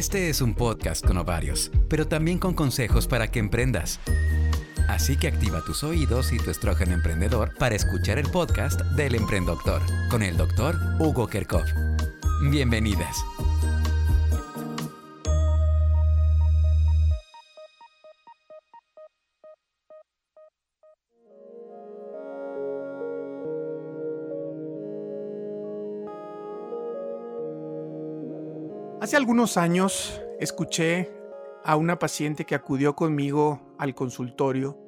Este es un podcast con ovarios, pero también con consejos para que emprendas. Así que activa tus oídos y tu estrógeno emprendedor para escuchar el podcast del Emprendedor con el doctor Hugo Kerkov. Bienvenidas. Hace algunos años escuché a una paciente que acudió conmigo al consultorio,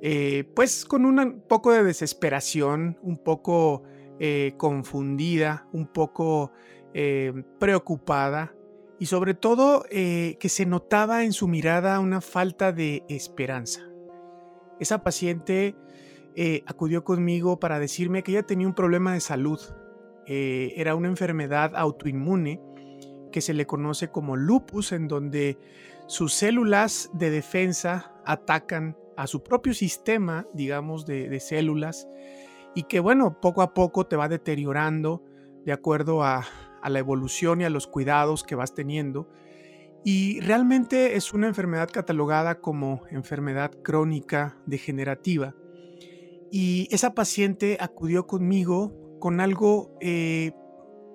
eh, pues con un poco de desesperación, un poco eh, confundida, un poco eh, preocupada y sobre todo que se notaba en su mirada una falta de esperanza. Esa paciente acudió conmigo para decirme que ella tenía un problema de salud, era una enfermedad autoinmune, que se le conoce como lupus, en donde sus células de defensa atacan a su propio sistema, digamos, de, células, y que, bueno, poco a poco te va deteriorando de acuerdo a, la evolución y a los cuidados que vas teniendo. Y realmente es una enfermedad catalogada como enfermedad crónica degenerativa. Y esa paciente acudió conmigo con algo eh,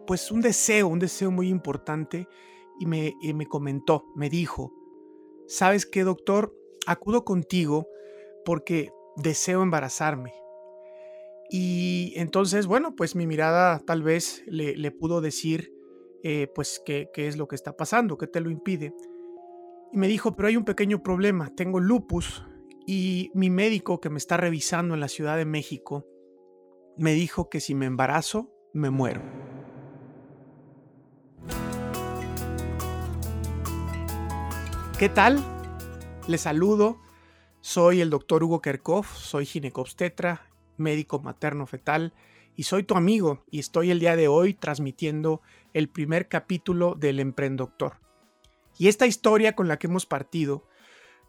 pues un deseo, un deseo muy importante y me, me comentó, me dijo, ¿sabes qué, doctor? Acudo contigo porque deseo embarazarme. Y entonces, bueno, pues mi mirada tal vez le, pudo decir, eh, pues, qué, qué es lo que está pasando, qué te lo impide. Y me dijo, pero hay un pequeño problema, tengo lupus y mi médico que me está revisando en la Ciudad de México me dijo que si me embarazo, me muero. ¿Qué tal? Les saludo. Soy el doctor Hugo Kerkov, soy ginecobstetra, médico materno fetal y soy tu amigo y estoy el día de hoy transmitiendo el primer capítulo del Emprendoctor. Y esta historia con la que hemos partido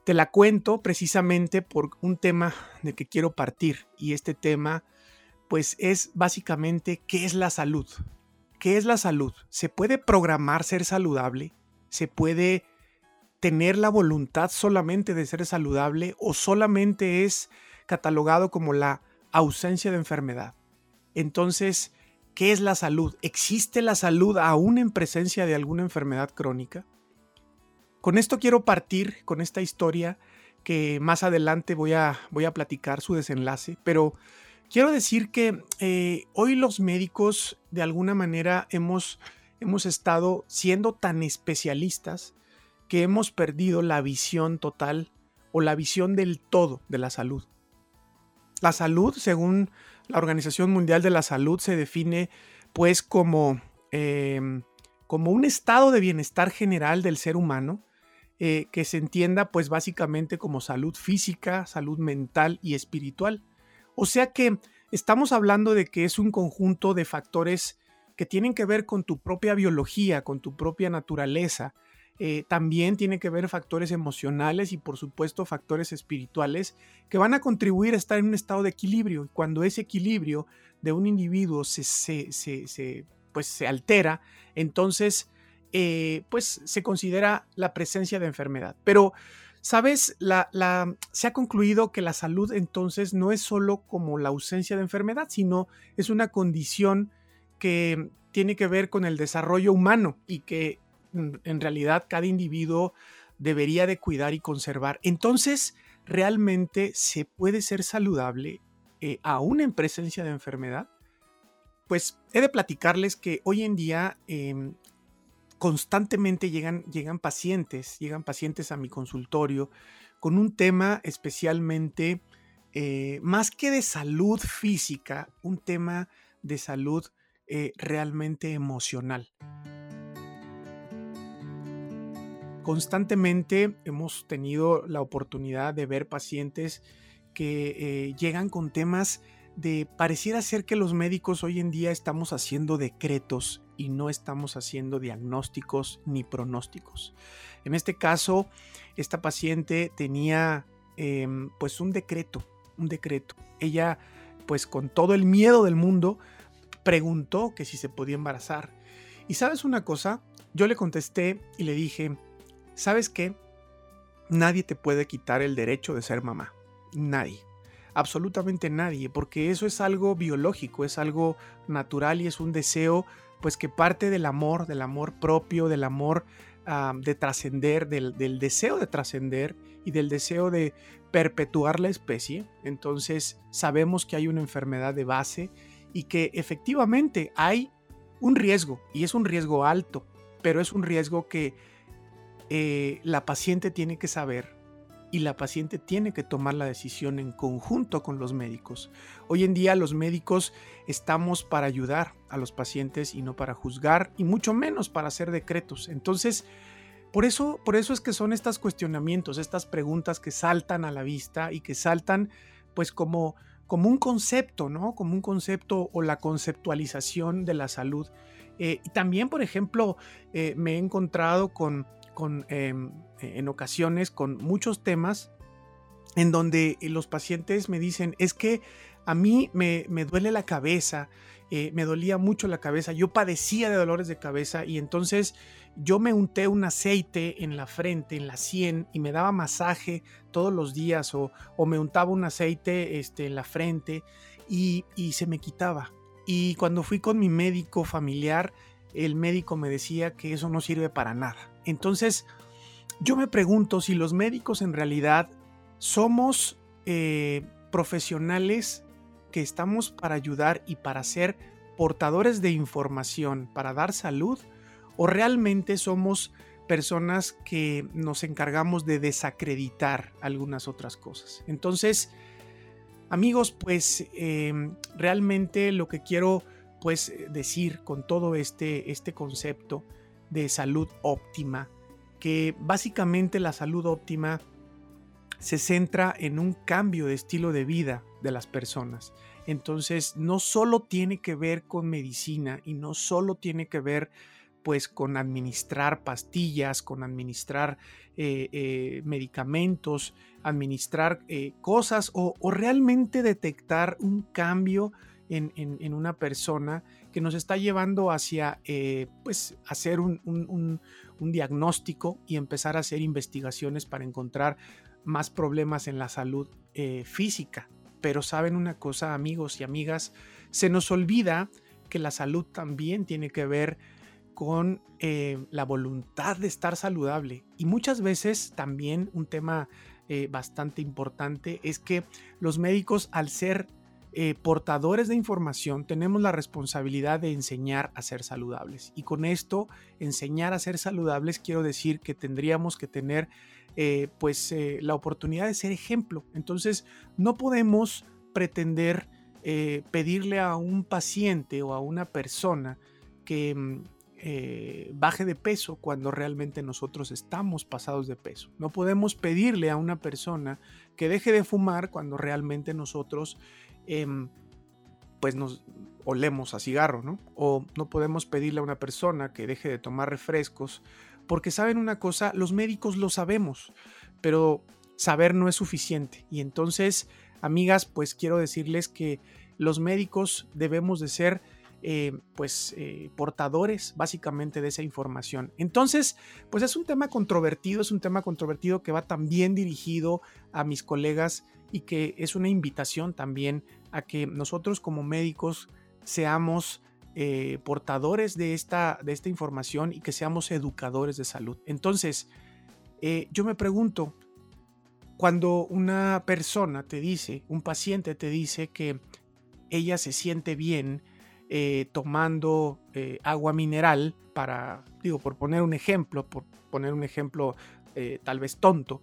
te la cuento precisamente por un tema de que quiero partir y este tema pues es básicamente qué es la salud. ¿Qué es la salud? ¿Se puede programar ser saludable? ¿Se puede tener la voluntad solamente de ser saludable o solamente es catalogado como la ausencia de enfermedad. Entonces, ¿qué es la salud? ¿Existe la salud aún en presencia de alguna enfermedad crónica? Con esto quiero partir con esta historia que más adelante voy a, voy a platicar su desenlace, pero quiero decir que eh, hoy los médicos de alguna manera hemos, hemos estado siendo tan especialistas que hemos perdido la visión total o la visión del todo de la salud. La salud, según la Organización Mundial de la Salud, se define pues como, em, como un estado de bienestar general del ser humano eh, que se entienda pues básicamente como salud física, salud mental y espiritual. O sea que estamos hablando de que es un conjunto de factores que tienen que ver con tu propia biología, con tu propia naturaleza, eh, también tiene que ver factores emocionales y por supuesto factores espirituales que van a contribuir a estar en un estado de equilibrio. Y cuando ese equilibrio de un individuo se, se, pues se altera, entonces eh, pues se considera la presencia de enfermedad. Pero, ¿sabes? La, la, se ha concluido que la salud entonces no es solo como la ausencia de enfermedad, sino es una condición que tiene que ver con el desarrollo humano y que en realidad cada individuo debería de cuidar y conservar. Entonces, ¿realmente se puede ser saludable eh, aún en presencia de enfermedad? Pues he de platicarles que hoy en día em, constantemente llegan, llegan pacientes, llegan pacientes a mi consultorio con un tema especialmente, eh, más que de salud física, un tema de salud eh, realmente emocional. Constantemente hemos tenido la oportunidad de ver pacientes que eh, llegan con temas de pareciera ser que los médicos hoy en día estamos haciendo decretos y no estamos haciendo diagnósticos ni pronósticos. En este caso, esta paciente tenía em, pues un decreto, un decreto. Ella pues con todo el miedo del mundo preguntó que si se podía embarazar. Y sabes una cosa, yo le contesté y le dije, ¿sabes qué? Nadie te puede quitar el derecho de ser mamá. Nadie. Absolutamente nadie, porque eso es algo biológico, es algo natural y es un deseo pues que parte del amor, del amor propio, del amor ah, de trascender, del, del deseo de trascender y del deseo de perpetuar la especie. Entonces sabemos que hay una enfermedad de base y que efectivamente hay un riesgo, y es un riesgo alto, pero es un riesgo que eh, la paciente tiene que saber y la paciente tiene que tomar la decisión en conjunto con los médicos. Hoy en día los médicos estamos para ayudar a los pacientes y no para juzgar y mucho menos para hacer decretos. Entonces, por eso, por eso es que son estos cuestionamientos, estas preguntas que saltan a la vista y que saltan pues como como un concepto, ¿no? Como un concepto o la conceptualización de la salud. Eh, y también, por ejemplo, eh, me he encontrado con, con em, en ocasiones con muchos temas en donde los pacientes me dicen, es que a mí me, me duele la cabeza, eh, me dolía mucho la cabeza, yo padecía de dolores de cabeza y entonces yo me unté un aceite en la frente, en la sien y me daba masaje todos los días o, me untaba un aceite este, en la frente y, y se me quitaba. Y cuando fui con mi médico familiar, el médico me decía que eso no sirve para nada. Entonces, yo me pregunto si los médicos en realidad somos eh, profesionales que estamos para ayudar y para ser portadores de información, para dar salud, o realmente somos personas que nos encargamos de desacreditar algunas otras cosas. Entonces, amigos, pues em, realmente lo que quiero pues decir con todo este, este concepto de salud óptima, que básicamente la salud óptima se centra en un cambio de estilo de vida de las personas. Entonces, no solo tiene que ver con medicina y no solo tiene que ver pues con administrar pastillas, con administrar eh, eh, medicamentos, administrar eh, cosas o, realmente detectar un cambio en, una persona que nos está llevando hacia pues hacer un, un diagnóstico y empezar a hacer investigaciones para encontrar más problemas en la salud eh, física. Pero saben una cosa, amigos y amigas, se nos olvida que la salud también tiene que ver con eh, la voluntad de estar saludable. Y muchas veces también un tema eh, bastante importante es que los médicos al ser eh, portadores de información tenemos la responsabilidad de enseñar a ser saludables. Y con esto, enseñar a ser saludables, quiero decir que tendríamos que tener eh, pues eh, la oportunidad de ser ejemplo. Entonces, no podemos pretender pedirle a un paciente o a una persona que mm, baje de peso cuando realmente nosotros estamos pasados de peso. No podemos pedirle a una persona que deje de fumar cuando realmente nosotros Em, pues nos olemos a cigarro, ¿no? O no podemos pedirle a una persona que deje de tomar refrescos, porque saben una cosa, los médicos lo sabemos, pero saber no es suficiente. Y entonces, amigas, pues quiero decirles que los médicos debemos de ser eh, pues eh, portadores básicamente de esa información. Entonces, pues es un tema controvertido, es un tema controvertido que va también dirigido a mis colegas y que es una invitación también a que nosotros como médicos seamos eh, portadores de esta, de esta información y que seamos educadores de salud. Entonces, yo me pregunto, cuando una persona te dice, un paciente te dice que ella se siente bien eh, tomando agua mineral para, digo, por poner un ejemplo, por poner un ejemplo tal vez tonto,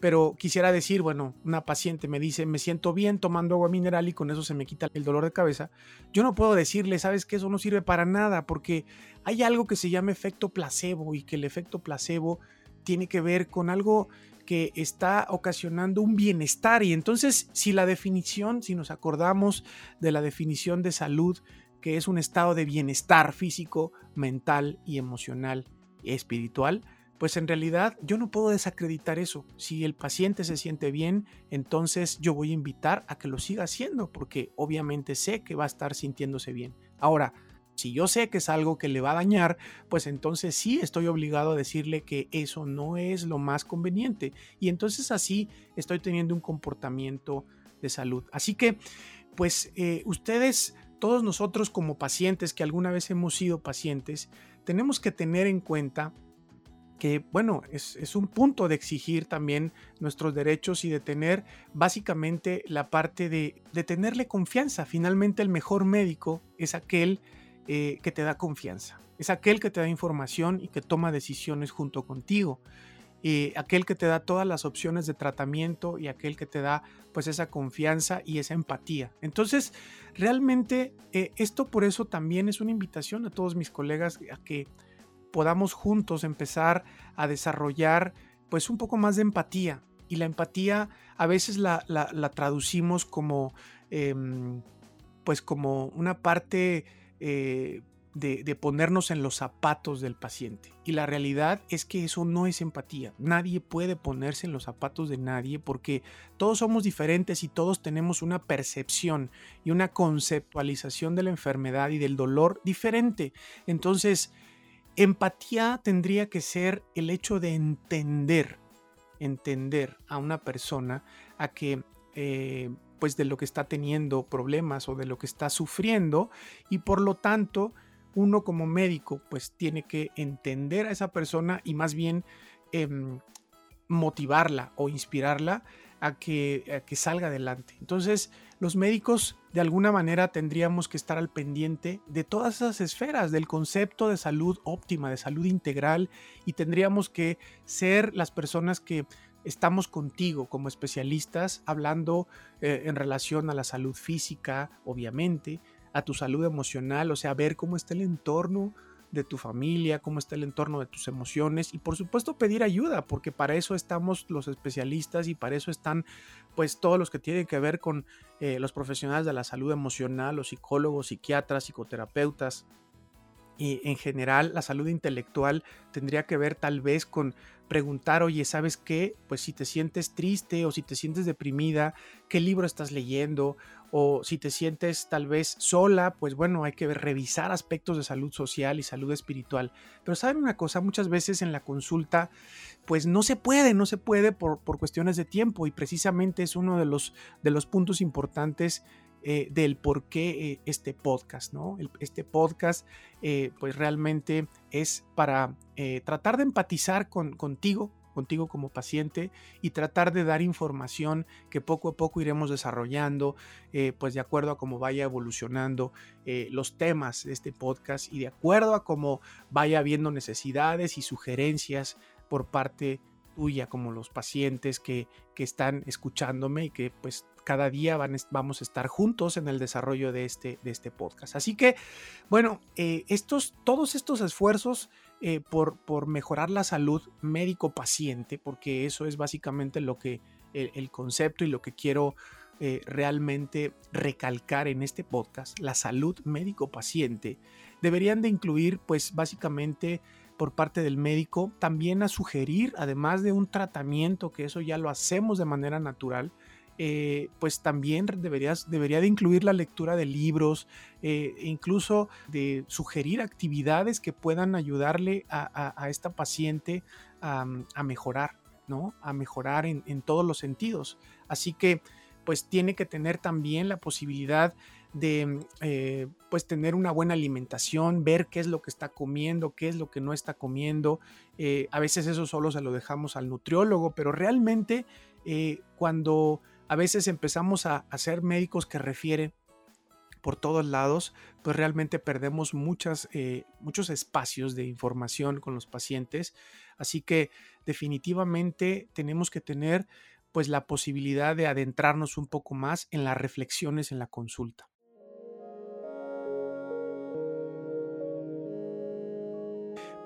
pero quisiera decir, bueno, una paciente me dice, me siento bien tomando agua mineral y con eso se me quita el dolor de cabeza. Yo no puedo decirle, sabes que eso no sirve para nada, porque hay algo que se llama efecto placebo y que el efecto placebo tiene que ver con algo que está ocasionando un bienestar. Y entonces, si la definición, si nos acordamos de la definición de salud, que es un estado de bienestar físico, mental y emocional espiritual, pues en realidad yo no puedo desacreditar eso. Si el paciente se siente bien, entonces yo voy a invitar a que lo siga haciendo, porque obviamente sé que va a estar sintiéndose bien. Ahora, Si yo sé que es algo que le va a dañar, pues entonces sí estoy obligado a decirle que eso no es lo más conveniente. Y entonces así estoy teniendo un comportamiento de salud. Así que, pues eh, ustedes, todos nosotros como pacientes, que alguna vez hemos sido pacientes, tenemos que tener en cuenta que, bueno, es, un punto de exigir también nuestros derechos y de tener básicamente la parte de, tenerle confianza. Finalmente el mejor médico es aquel eh, que te da confianza, es aquel que te da información y que toma decisiones junto contigo. Eh, aquel que te da todas las opciones de tratamiento y aquel que te da pues esa confianza y esa empatía. Entonces, realmente eh, esto por eso también es una invitación a todos mis colegas a que podamos juntos empezar a desarrollar pues un poco más de empatía. Y la empatía a veces la, traducimos como em, pues como una parte eh, de, ponernos en los zapatos del paciente. Y la realidad es que eso no es empatía. Nadie puede ponerse en los zapatos de nadie porque todos somos diferentes y todos tenemos una percepción y una conceptualización de la enfermedad y del dolor diferente. Entonces, Empatía tendría que ser el hecho de entender, entender a una persona a que eh, pues de lo que está teniendo problemas o de lo que está sufriendo y por lo tanto uno como médico pues tiene que entender a esa persona y más bien em, motivarla o inspirarla a que, que salga adelante. Entonces, los médicos de alguna manera tendríamos que estar al pendiente de todas esas esferas del concepto de salud óptima, de salud integral, y tendríamos que ser las personas que estamos contigo como especialistas hablando eh, en relación a la salud física, obviamente, a tu salud emocional, o sea, ver cómo está el entorno de tu familia, cómo está el entorno de tus emociones y por supuesto pedir ayuda, porque para eso estamos los especialistas y para eso están pues todos los que tienen que ver con eh, los profesionales de la salud emocional, los psicólogos, psiquiatras, psicoterapeutas. Y en general la salud intelectual tendría que ver tal vez con preguntar, oye, ¿sabes qué? Pues si te sientes triste o si te sientes deprimida, ¿qué libro estás leyendo? O si te sientes tal vez sola, pues bueno, hay que revisar aspectos de salud social y salud espiritual. Pero saben una cosa, muchas veces en la consulta, pues no se puede, no se puede por, por cuestiones de tiempo y precisamente es uno de los, de los puntos importantes eh, del por qué eh, este podcast, ¿no? este podcast eh, pues realmente es para tratar de empatizar con, contigo, contigo como paciente y tratar de dar información que poco a poco iremos desarrollando, pues de acuerdo a cómo vaya evolucionando los temas de este podcast y de acuerdo a cómo vaya habiendo necesidades y sugerencias por parte tuya como los pacientes que, que están escuchándome y que pues cada día van, vamos a estar juntos en el desarrollo de este, de este podcast. Así que, bueno, eh, estos, todos estos esfuerzos eh, por, mejorar la salud médico-paciente, porque eso es básicamente lo que el, concepto y lo que quiero eh, realmente recalcar en este podcast, la salud médico-paciente, deberían de incluir, pues básicamente, por parte del médico, también a sugerir, además de un tratamiento, que eso ya lo hacemos de manera natural, eh, pues también debería de incluir la lectura de libros, eh, e incluso de sugerir actividades que puedan ayudarle a, esta paciente a, mejorar, ¿no? A mejorar en, todos los sentidos. Así que, pues tiene que tener también la posibilidad de eh, pues tener una buena alimentación, ver qué es lo que está comiendo, qué es lo que no está comiendo. a veces eso solo se lo dejamos al nutriólogo, pero realmente cuando a veces empezamos a, ser médicos que refieren por todos lados, pues realmente perdemos eh, muchos espacios de información con los pacientes. Así que definitivamente tenemos que tener pues la posibilidad de adentrarnos un poco más en las reflexiones en la consulta.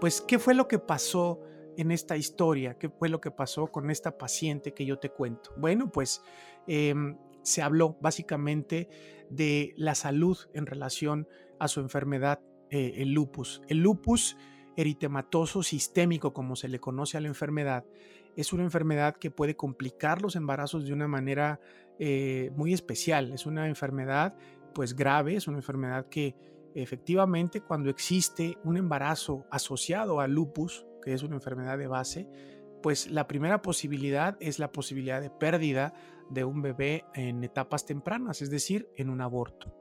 Pues, ¿qué fue lo que pasó en esta historia? ¿Qué fue lo que pasó con esta paciente que yo te cuento? Bueno, pues em, se habló básicamente de la salud en relación a su enfermedad, eh, el lupus. El lupus eritematoso sistémico, como se le conoce a la enfermedad, es una enfermedad que puede complicar los embarazos de una manera eh, muy especial. Es una enfermedad pues grave, es una enfermedad que efectivamente cuando existe un embarazo asociado a lupus, que es una enfermedad de base, pues la primera posibilidad es la posibilidad de pérdida de un bebé en etapas tempranas, es decir, en un aborto.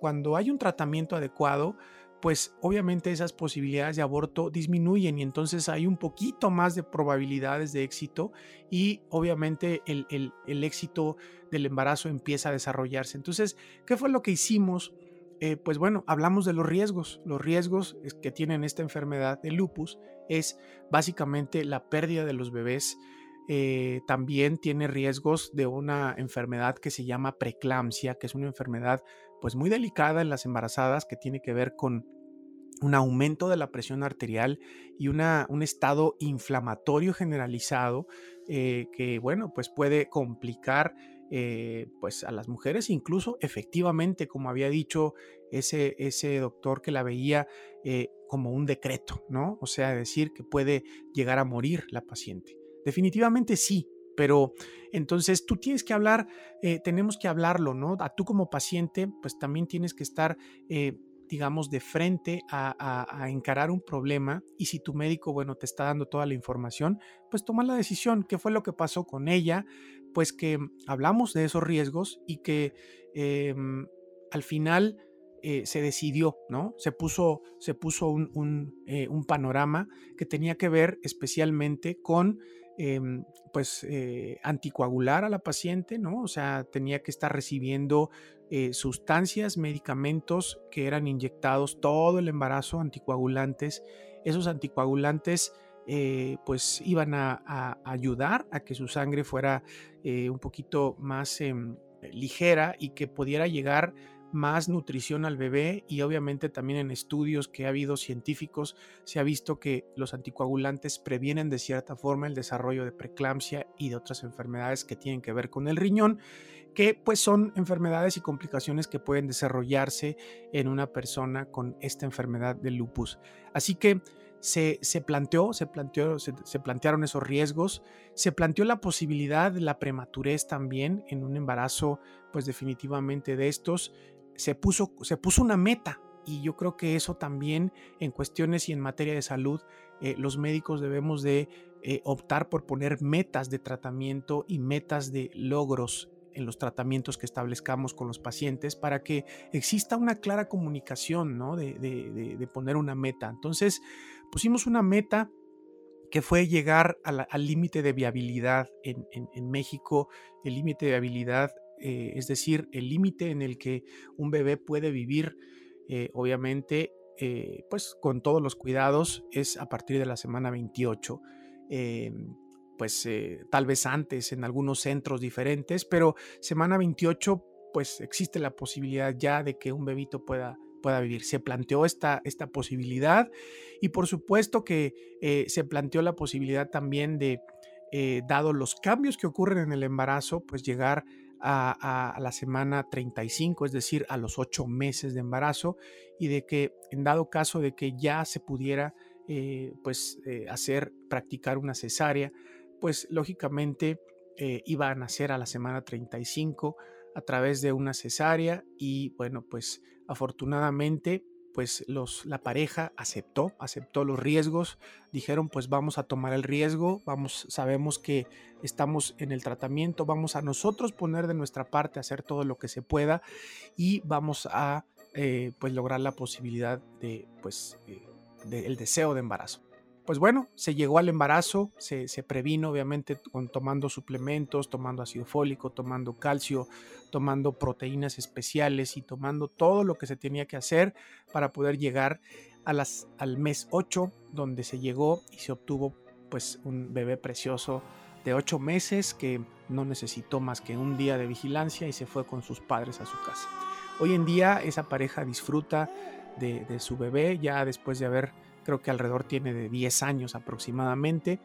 Cuando hay un tratamiento adecuado, pues obviamente esas posibilidades de aborto disminuyen y entonces hay un poquito más de probabilidades de éxito y obviamente el, el éxito del embarazo empieza a desarrollarse. Entonces, ¿qué fue lo que hicimos? Eh, pues bueno, hablamos de los riesgos. Los riesgos que tienen esta enfermedad de lupus es básicamente la pérdida de los bebés. Eh, también tiene riesgos de una enfermedad que se llama preeclampsia, que es una enfermedad pues muy delicada en las embarazadas que tiene que ver con un aumento de la presión arterial y una, un estado inflamatorio generalizado eh, que bueno pues puede complicar eh, pues a las mujeres, incluso efectivamente, como había dicho ese, ese doctor que la veía eh, como un decreto, ¿no? O sea, decir que puede llegar a morir la paciente. Definitivamente sí, pero entonces tú tienes que hablar, eh, tenemos que hablarlo, ¿no? A tú como paciente, pues también tienes que estar digamos, de frente a, encarar un problema y si tu médico, bueno, te está dando toda la información, pues toma la decisión. ¿Qué fue lo que pasó con ella? Pues que hablamos de esos riesgos y que em, al final eh, se decidió, ¿no? Se puso, se puso un, eh, un, panorama que tenía que ver especialmente con Em, pues eh, anticoagular a la paciente, ¿no? O sea, tenía que estar recibiendo eh, sustancias, medicamentos que eran inyectados todo el embarazo, anticoagulantes. Esos anticoagulantes eh, pues iban a, ayudar a que su sangre fuera un poquito más em, ligera y que pudiera llegar más nutrición al bebé y obviamente también en estudios que ha habido científicos se ha visto que los anticoagulantes previenen de cierta forma el desarrollo de preeclampsia y de otras enfermedades que tienen que ver con el riñón, que pues son enfermedades y complicaciones que pueden desarrollarse en una persona con esta enfermedad de lupus. Así que se, planteó, se, planteó se, plantearon esos riesgos, se planteó la posibilidad de la prematurez también en un embarazo, pues definitivamente de estos, se puso, se puso una meta y yo creo que eso también en cuestiones y en materia de salud, eh, los médicos debemos de eh, optar por poner metas de tratamiento y metas de logros en los tratamientos que establezcamos con los pacientes para que exista una clara comunicación ¿no? de, poner una meta. Entonces pusimos una meta que fue llegar al límite de viabilidad en, México. El límite de viabilidad eh, es decir, el límite en el que un bebé puede vivir, eh, obviamente, eh, pues con todos los cuidados, es a partir de la semana 28 pues tal vez antes en algunos centros diferentes, pero semana 28 pues existe la posibilidad ya de que un bebito pueda, pueda vivir. Se planteó esta, esta posibilidad y por supuesto que se planteó la posibilidad también de, dado los cambios que ocurren en el embarazo, pues llegar a, la semana 35, es decir, a los ocho meses de embarazo, y de que en dado caso de que ya se pudiera eh, pues eh, hacer, practicar una cesárea, pues lógicamente eh, iba a nacer a la semana 35 a través de una cesárea y bueno, pues afortunadamente pues los, la pareja aceptó, aceptó los riesgos, dijeron pues vamos a tomar el riesgo, vamos, sabemos que estamos en el tratamiento, vamos a nosotros poner de nuestra parte, hacer todo lo que se pueda y vamos a eh, pues lograr la posibilidad de pues eh, del deseo de embarazo pues bueno, se llegó al embarazo, se, previno obviamente con, tomando suplementos, tomando ácido fólico, tomando calcio, tomando proteínas especiales y tomando todo lo que se tenía que hacer para poder llegar a las, al mes 8, donde se llegó y se obtuvo pues un bebé precioso de 8 meses que no necesitó más que un día de vigilancia y se fue con sus padres a su casa. Hoy en día esa pareja disfruta de, de su bebé ya después de haber creo que alrededor tiene de 10 años aproximadamente.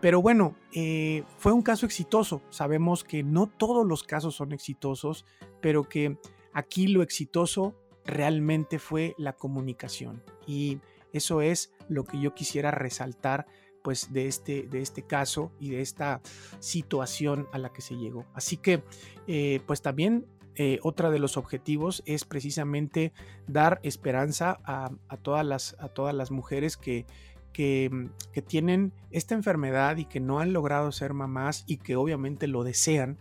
Pero bueno, eh, fue un caso exitoso. Sabemos que no todos los casos son exitosos, pero que aquí lo exitoso realmente fue la comunicación. Y eso es lo que yo quisiera resaltar pues de este, de este caso y de esta situación a la que se llegó. Así que eh, pues también eh, otra de los objetivos es precisamente dar esperanza a, todas, las, mujeres que, que, tienen esta enfermedad y que no han logrado ser mamás y que obviamente lo desean,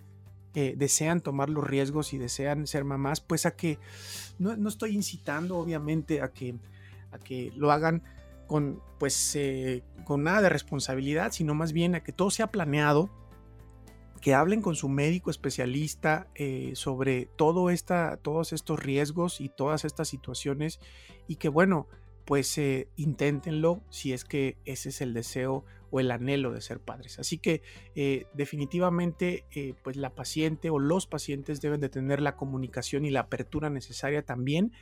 eh, desean tomar los riesgos y desean ser mamás, pues a que no, no estoy incitando obviamente a que, a que lo hagan con, pues, eh, con nada de responsabilidad, sino más bien a que todo sea planeado, que hablen con su médico especialista eh, sobre todo esta, todos estos riesgos y todas estas situaciones y que bueno, pues eh, inténtenlo si es que ese es el deseo o el anhelo de ser padres. Así que definitivamente pues la paciente o los pacientes deben de tener la comunicación y la apertura necesaria también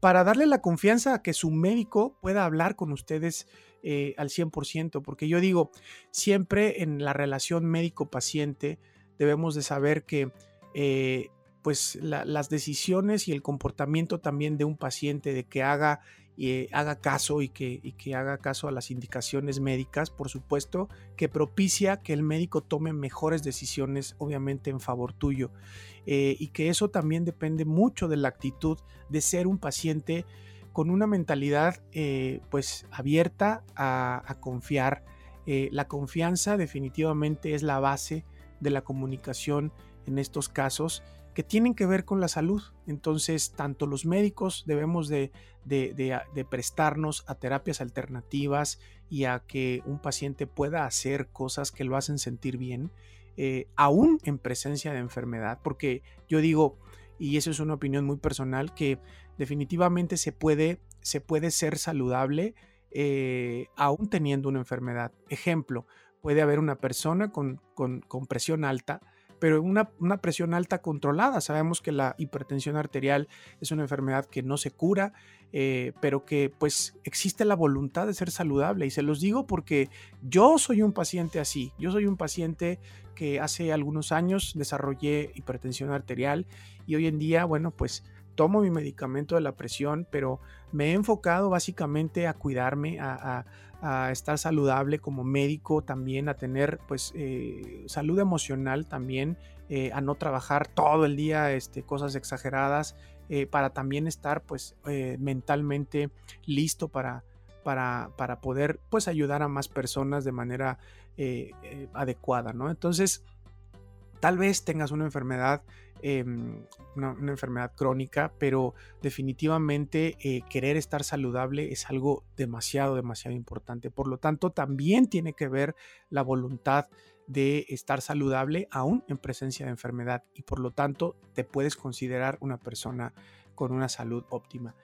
para darle la confianza a que su médico pueda hablar con ustedes eh, al 100%, porque yo digo, siempre en la relación médico-paciente debemos de saber que eh, pues las decisiones y el comportamiento también de un paciente de que haga eh, haga caso y que, haga caso a las indicaciones médicas, por supuesto, que propicia que el médico tome mejores decisiones, obviamente en favor tuyo. Y que eso también depende mucho de la actitud de ser un paciente con una mentalidad eh, pues abierta a, confiar. la confianza definitivamente es la base de la comunicación en estos casos que tienen que ver con la salud. Entonces, tanto los médicos debemos de, prestarnos a terapias alternativas y a que un paciente pueda hacer cosas que lo hacen sentir bien, eh, aún en presencia de enfermedad, porque yo digo, y eso es una opinión muy personal, que definitivamente se puede, se puede ser saludable eh, aún teniendo una enfermedad. Ejemplo, puede haber una persona con, con presión alta, pero una, una presión alta controlada. Sabemos que la hipertensión arterial es una enfermedad que no se cura, eh, pero que pues existe la voluntad de ser saludable. Y se los digo porque yo soy un paciente así. Yo soy un paciente que hace algunos años desarrollé hipertensión arterial y hoy en día, bueno, pues tomo mi medicamento de la presión, pero me he enfocado básicamente a cuidarme, a, estar saludable como médico también, a tener pues eh, salud emocional también, eh, a no trabajar todo el día este, cosas exageradas, eh, para también estar pues mentalmente listo para, para, para, poder pues ayudar a más personas de manera adecuada, ¿no? Entonces, tal vez tengas una enfermedad Em, una, enfermedad crónica, pero definitivamente eh, querer estar saludable es algo demasiado, demasiado importante. Por lo tanto, también tiene que ver la voluntad de estar saludable aún en presencia de enfermedad y por lo tanto te puedes considerar una persona con una salud óptima.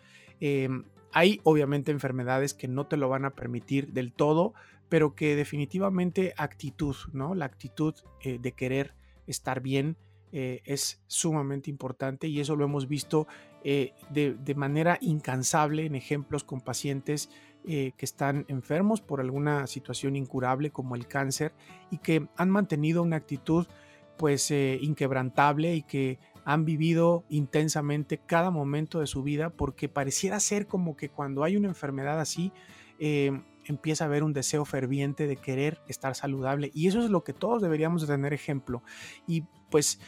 Em, hay obviamente enfermedades que no te lo van a permitir del todo, pero que definitivamente actitud, ¿no? La actitud eh, de querer estar bien, eh, es sumamente importante y eso lo hemos visto eh, de, manera incansable en ejemplos con pacientes eh, que están enfermos por alguna situación incurable como el cáncer y que han mantenido una actitud pues inquebrantable y que han vivido intensamente cada momento de su vida porque pareciera ser como que cuando hay una enfermedad así empieza a haber un deseo ferviente de querer estar saludable y eso es lo que todos deberíamos de tener ejemplo. Y pues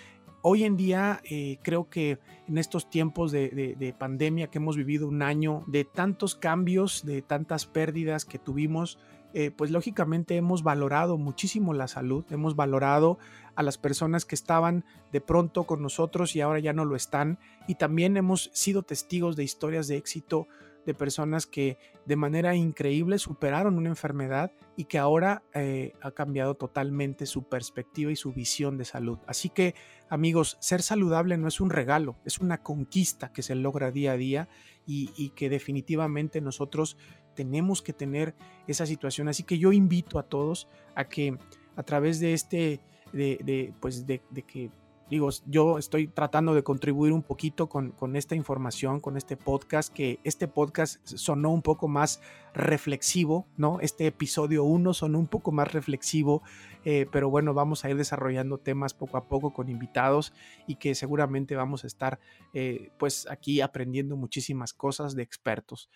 Hoy en día eh, creo que en estos tiempos de, pandemia que hemos vivido un año, de tantos cambios, de tantas pérdidas que tuvimos, eh, pues lógicamente hemos valorado muchísimo la salud, hemos valorado a las personas que estaban de pronto con nosotros y ahora ya no lo están, y también hemos sido testigos de historias de éxito de personas que de manera increíble superaron una enfermedad y que ahora eh, ha cambiado totalmente su perspectiva y su visión de salud. Así que amigos, ser saludable no es un regalo, es una conquista que se logra día a día y, que definitivamente nosotros tenemos que tener esa situación. Así que yo invito a todos a que a través de este, de, pues de que digo, yo estoy tratando de contribuir un poquito con, esta información, con este podcast, que este podcast sonó un poco más reflexivo, ¿no? Este episodio 1 sonó un poco más reflexivo, eh, pero bueno, vamos a ir desarrollando temas poco a poco con invitados y que seguramente vamos a estar eh, pues aquí aprendiendo muchísimas cosas de expertos.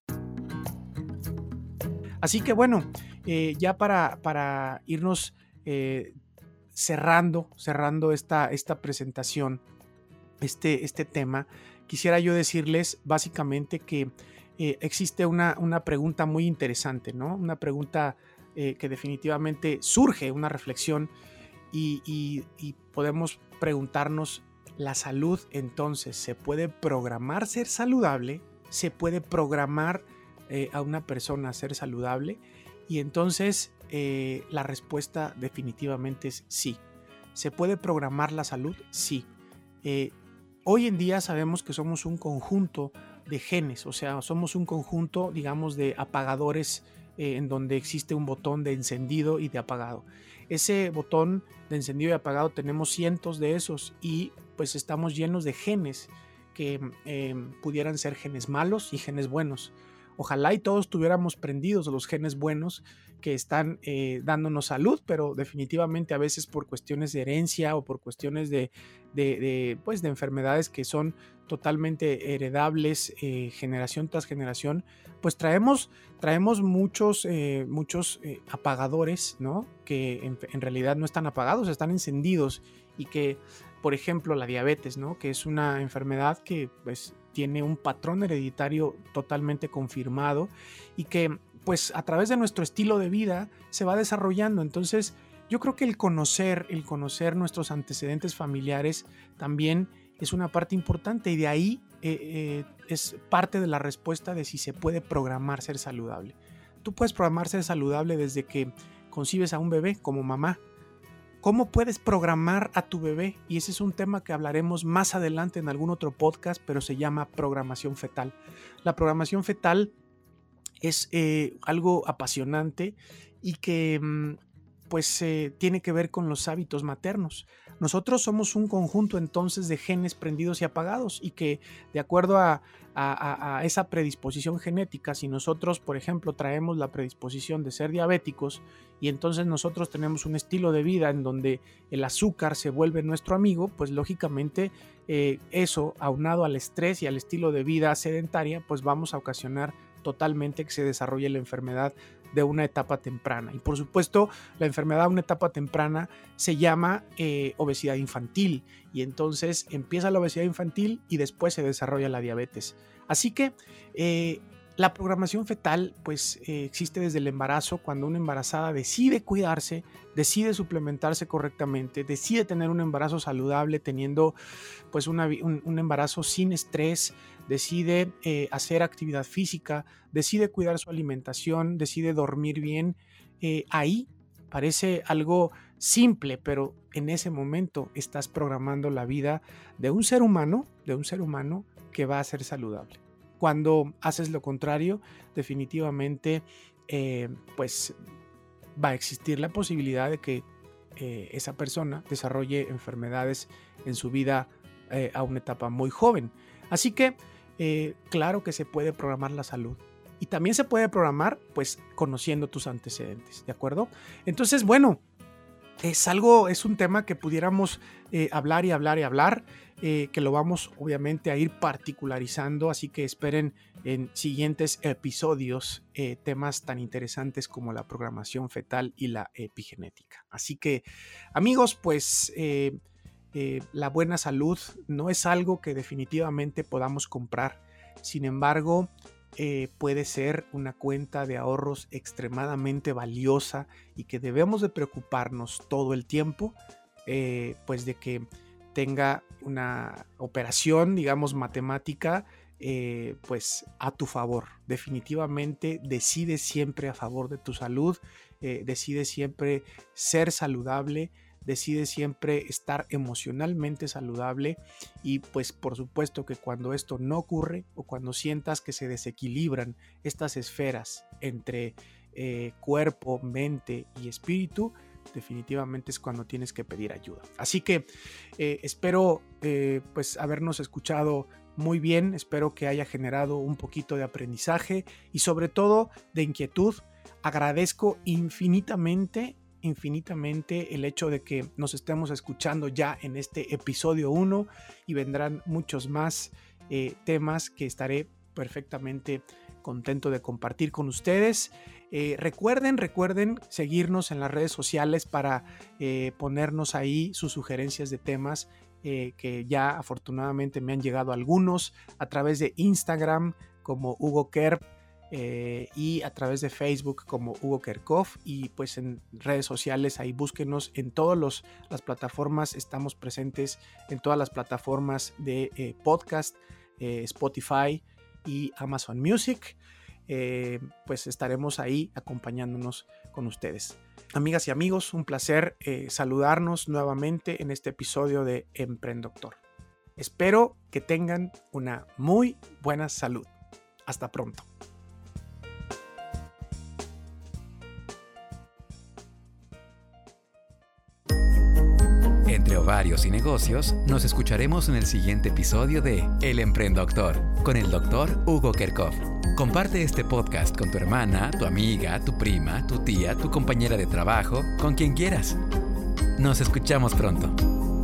Así que bueno, eh, ya para, para irnos cerrando, cerrando esta, esta presentación, este, este tema, quisiera yo decirles básicamente que eh, existe una, una, pregunta muy interesante, ¿no? Una pregunta eh, que definitivamente surge, una reflexión, y, podemos preguntarnos, ¿la salud entonces se puede programar ser saludable? ¿Se puede programar eh, a una persona ser saludable? Y entonces la respuesta definitivamente es sí. ¿Se puede programar la salud? Sí. hoy en día sabemos que somos un conjunto de genes, o sea, somos un conjunto, digamos, de apagadores eh, en donde existe un botón de encendido y de apagado. Ese botón de encendido y apagado tenemos cientos de esos y pues estamos llenos de genes que em, pudieran ser genes malos y genes buenos. Ojalá y todos tuviéramos prendidos los genes buenos que están eh, dándonos salud, pero definitivamente a veces por cuestiones de herencia o por cuestiones de, pues de enfermedades que son totalmente heredables eh, generación tras generación, pues traemos, traemos muchos, eh, muchos apagadores, ¿no? Que en, en, realidad no están apagados, están encendidos y que, por ejemplo, la diabetes, ¿no? Que es una enfermedad que pues tiene un patrón hereditario totalmente confirmado y que pues a través de nuestro estilo de vida se va desarrollando. Entonces, yo creo que el conocer, el conocer nuestros antecedentes familiares también es una parte importante y de ahí eh, eh, es parte de la respuesta de si se puede programar ser saludable. Tú puedes programar ser saludable desde que concibes a un bebé como mamá. ¿Cómo puedes programar a tu bebé? Y ese es un tema que hablaremos más adelante en algún otro podcast, pero se llama programación fetal. La programación fetal es eh, algo apasionante y que mm, pues tiene que ver con los hábitos maternos. Nosotros somos un conjunto entonces de genes prendidos y apagados y que de acuerdo a, esa predisposición genética, si nosotros por ejemplo traemos la predisposición de ser diabéticos y entonces nosotros tenemos un estilo de vida en donde el azúcar se vuelve nuestro amigo, pues lógicamente eh, eso aunado al estrés y al estilo de vida sedentaria, pues vamos a ocasionar totalmente que se desarrolle la enfermedad de una etapa temprana. Y por supuesto, la enfermedad de una etapa temprana se llama eh, obesidad infantil. Y entonces empieza la obesidad infantil y después se desarrolla la diabetes. Así que eh, la programación fetal pues eh, existe desde el embarazo cuando una embarazada decide cuidarse, decide suplementarse correctamente, decide tener un embarazo saludable teniendo pues un, embarazo sin estrés, decide eh, hacer actividad física, decide cuidar su alimentación, decide dormir bien. Eh, ahí parece algo simple, pero en ese momento estás programando la vida de un ser humano, de un ser humano que va a ser saludable. Cuando haces lo contrario, definitivamente, eh, pues va a existir la posibilidad de que esa persona desarrolle enfermedades en su vida a una etapa muy joven. Así que, claro que se puede programar la salud. Y también se puede programar, pues, conociendo tus antecedentes, ¿de acuerdo? Entonces, bueno, es algo, es un tema que pudiéramos hablar y hablar y hablar. Eh, que lo vamos obviamente a ir particularizando, así que esperen en siguientes episodios eh, temas tan interesantes como la programación fetal y la epigenética. Así que amigos, pues eh, la buena salud no es algo que definitivamente podamos comprar, sin embargo, puede ser una cuenta de ahorros extremadamente valiosa y que debemos de preocuparnos todo el tiempo, pues de que tenga una operación, digamos, matemática, eh, pues a tu favor. Definitivamente decide siempre a favor de tu salud, eh, decide siempre ser saludable, decide siempre estar emocionalmente saludable y pues por supuesto que cuando esto no ocurre o cuando sientas que se desequilibran estas esferas entre eh, cuerpo, mente y espíritu, definitivamente es cuando tienes que pedir ayuda. Así que eh, espero eh, pues habernos escuchado muy bien, espero que haya generado un poquito de aprendizaje y sobre todo de inquietud. Agradezco infinitamente, infinitamente el hecho de que nos estemos escuchando ya en este episodio 1 y vendrán muchos más eh, temas que estaré perfectamente contento de compartir con ustedes. Eh, recuerden, recuerden seguirnos en las redes sociales para eh, ponernos ahí sus sugerencias de temas que ya afortunadamente me han llegado algunos a través de Instagram como Hugo Kerp eh, y a través de Facebook como Hugo Kerkhoff y pues en redes sociales ahí búsquenos en todas las plataformas, estamos presentes en todas las plataformas de eh, podcast, eh, Spotify y Amazon Music. pues estaremos ahí acompañándonos con ustedes. Amigas y amigos, un placer saludarnos nuevamente en este episodio de Emprendoctor. Espero que tengan una muy buena salud. Hasta pronto. Y negocios, nos escucharemos en el siguiente episodio de El Emprendedor con el doctor Hugo Kerkhoff. Comparte este podcast con tu hermana, tu amiga, tu prima, tu tía, tu compañera de trabajo, con quien quieras. Nos escuchamos pronto.